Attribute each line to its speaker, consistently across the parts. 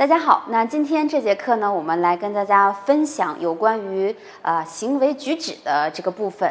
Speaker 1: 大家好，那今天这节课呢，我们来跟大家分享有关于呃行为举止的这个部分。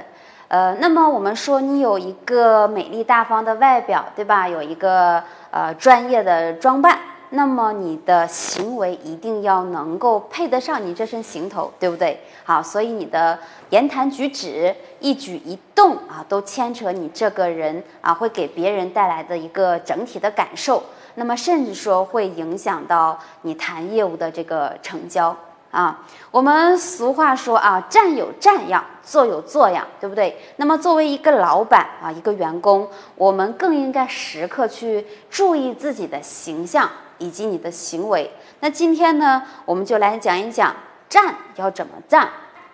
Speaker 1: 呃，那么我们说你有一个美丽大方的外表，对吧？有一个呃专业的装扮，那么你的行为一定要能够配得上你这身行头，对不对？好，所以你的言谈举止、一举一动啊，都牵扯你这个人啊，会给别人带来的一个整体的感受。那么甚至说会影响到你谈业务的这个成交啊。我们俗话说啊，站有站样，坐有坐样，对不对？那么作为一个老板啊，一个员工，我们更应该时刻去注意自己的形象以及你的行为。那今天呢，我们就来讲一讲站要怎么站，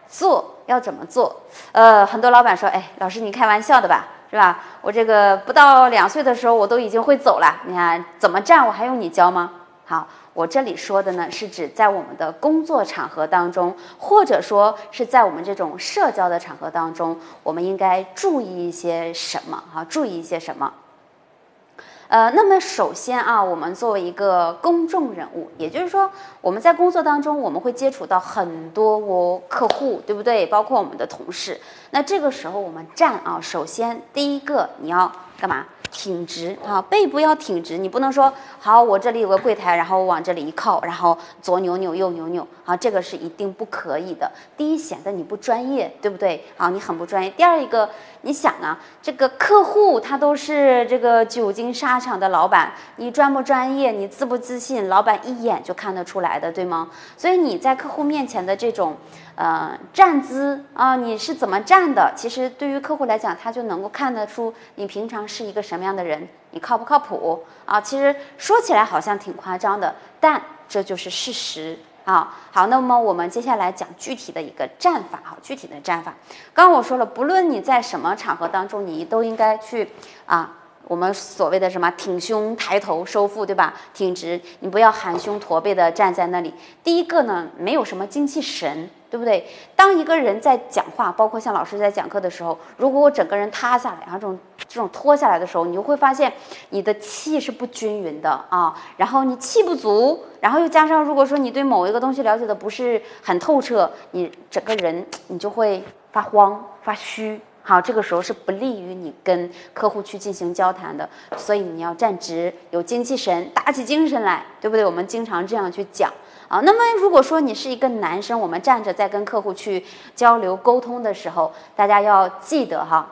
Speaker 1: 坐要怎么做。呃，很多老板说，哎，老师你开玩笑的吧？是吧？我这个不到两岁的时候，我都已经会走了。你看怎么站，我还用你教吗？好，我这里说的呢，是指在我们的工作场合当中，或者说是在我们这种社交的场合当中，我们应该注意一些什么？哈，注意一些什么？呃，那么首先啊，我们作为一个公众人物，也就是说，我们在工作当中，我们会接触到很多我客户，对不对？包括我们的同事。那这个时候我们站啊，首先第一个你要干嘛？挺直啊，背部要挺直，你不能说好，我这里有个柜台，然后往这里一靠，然后左扭扭右扭扭啊，这个是一定不可以的。第一，显得你不专业，对不对？啊，你很不专业。第二一个，你想啊，这个客户他都是这个久经沙场的老板，你专不专业，你自不自信，老板一眼就看得出来的，对吗？所以你在客户面前的这种。呃，站姿啊，你是怎么站的？其实对于客户来讲，他就能够看得出你平常是一个什么样的人，你靠不靠谱啊？其实说起来好像挺夸张的，但这就是事实啊。好，那么我们接下来讲具体的一个战法哈，具体的战法。刚刚我说了，不论你在什么场合当中，你都应该去啊。我们所谓的什么挺胸抬头收腹，对吧？挺直，你不要含胸驼背的站在那里。第一个呢，没有什么精气神，对不对？当一个人在讲话，包括像老师在讲课的时候，如果我整个人塌下来，然后这种这种拖下来的时候，你就会发现你的气是不均匀的啊。然后你气不足，然后又加上如果说你对某一个东西了解的不是很透彻，你整个人你就会发慌发虚。好，这个时候是不利于你跟客户去进行交谈的，所以你要站直，有精气神，打起精神来，对不对？我们经常这样去讲啊。那么，如果说你是一个男生，我们站着在跟客户去交流沟通的时候，大家要记得哈。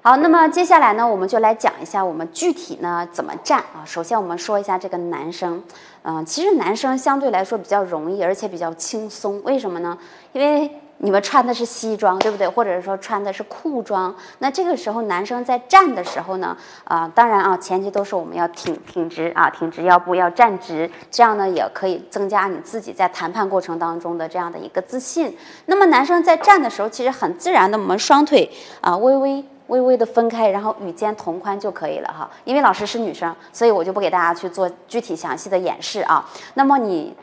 Speaker 1: 好，那么接下来呢，我们就来讲一下我们具体呢怎么站啊。首先，我们说一下这个男生，嗯，其实男生相对来说比较容易，而且比较轻松，为什么呢？因为你们穿的是西装，对不对？或者是说穿的是裤装，那这个时候男生在站的时候呢，啊，当然啊，前提都是我们要挺挺直啊，挺直腰部，要站直，这样呢也可以增加你自己在谈判过程当中的这样的一个自信。那么男生在站的时候，其实很自然的，我们双腿啊微微微微的分开，然后与肩同宽就可以了哈。因为老师是女生，所以我就不给大家去做具体详细的演示啊。那么你。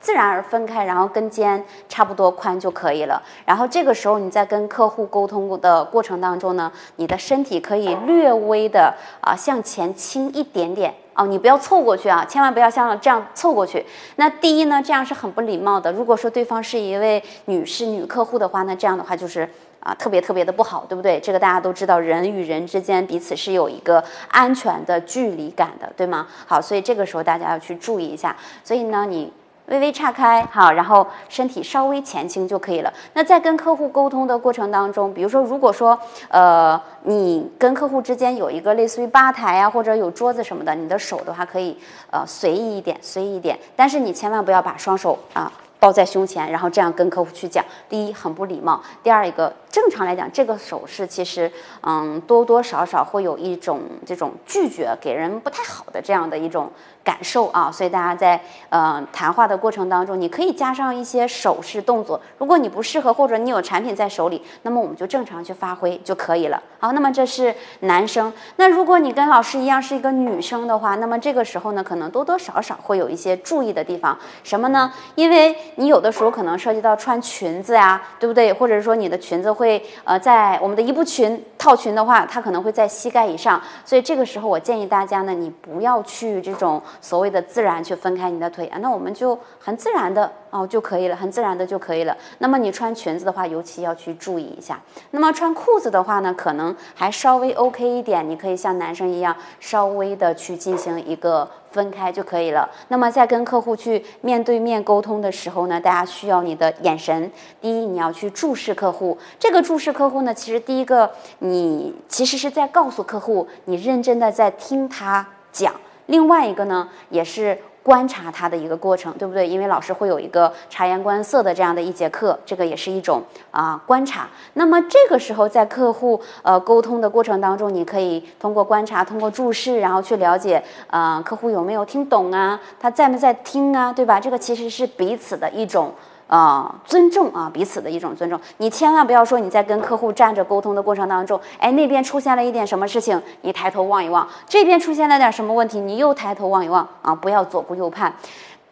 Speaker 1: 自然而分开，然后跟肩差不多宽就可以了。然后这个时候你在跟客户沟通的过程当中呢，你的身体可以略微的啊向前倾一点点哦，你不要凑过去啊，千万不要像这样凑过去。那第一呢，这样是很不礼貌的。如果说对方是一位女士女客户的话，那这样的话就是啊特别特别的不好，对不对？这个大家都知道，人与人之间彼此是有一个安全的距离感的，对吗？好，所以这个时候大家要去注意一下。所以呢，你。微微岔开，好，然后身体稍微前倾就可以了。那在跟客户沟通的过程当中，比如说，如果说，呃，你跟客户之间有一个类似于吧台啊，或者有桌子什么的，你的手的话可以，呃，随意一点，随意一点。但是你千万不要把双手啊抱在胸前，然后这样跟客户去讲。第一，很不礼貌；第二，一个正常来讲，这个手势其实，嗯，多多少少会有一种这种拒绝，给人不太好的这样的一种。感受啊，所以大家在呃谈话的过程当中，你可以加上一些手势动作。如果你不适合，或者你有产品在手里，那么我们就正常去发挥就可以了。好，那么这是男生。那如果你跟老师一样是一个女生的话，那么这个时候呢，可能多多少少会有一些注意的地方。什么呢？因为你有的时候可能涉及到穿裙子呀，对不对？或者说你的裙子会呃在我们的一步裙套裙的话，它可能会在膝盖以上，所以这个时候我建议大家呢，你不要去这种所谓的自然去分开你的腿啊，那我们就很自然的哦就可以了，很自然的就可以了。那么你穿裙子的话，尤其要去注意一下。那么穿裤子的话呢，可能还稍微 OK 一点，你可以像男生一样稍微的去进行一个。分开就可以了。那么在跟客户去面对面沟通的时候呢，大家需要你的眼神。第一，你要去注视客户。这个注视客户呢，其实第一个，你其实是在告诉客户，你认真的在听他讲。另外一个呢，也是。观察他的一个过程，对不对？因为老师会有一个察言观色的这样的一节课，这个也是一种啊观察。那么这个时候在客户呃沟通的过程当中，你可以通过观察，通过注视，然后去了解，啊，客户有没有听懂啊？他在没在听啊？对吧？这个其实是彼此的一种。啊，尊重啊，彼此的一种尊重。你千万不要说你在跟客户站着沟通的过程当中，哎，那边出现了一点什么事情，你抬头望一望；这边出现了点什么问题，你又抬头望一望啊，不要左顾右盼。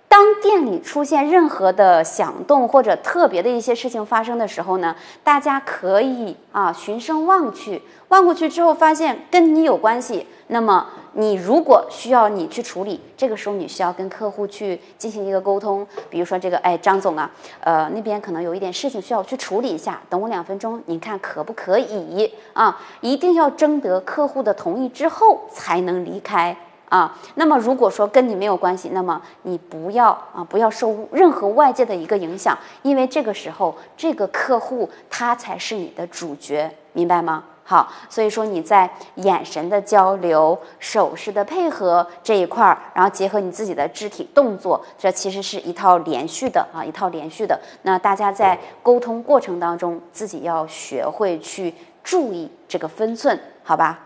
Speaker 1: 当店里出现任何的响动或者特别的一些事情发生的时候呢，大家可以啊循声望去，望过去之后发现跟你有关系，那么。你如果需要你去处理，这个时候你需要跟客户去进行一个沟通，比如说这个，哎，张总啊，呃，那边可能有一点事情需要去处理一下，等我两分钟，您看可不可以啊？一定要征得客户的同意之后才能离开啊。那么如果说跟你没有关系，那么你不要啊，不要受任何外界的一个影响，因为这个时候这个客户他才是你的主角，明白吗？好，所以说你在眼神的交流、手势的配合这一块儿，然后结合你自己的肢体动作，这其实是一套连续的啊，一套连续的。那大家在沟通过程当中，自己要学会去注意这个分寸，好吧？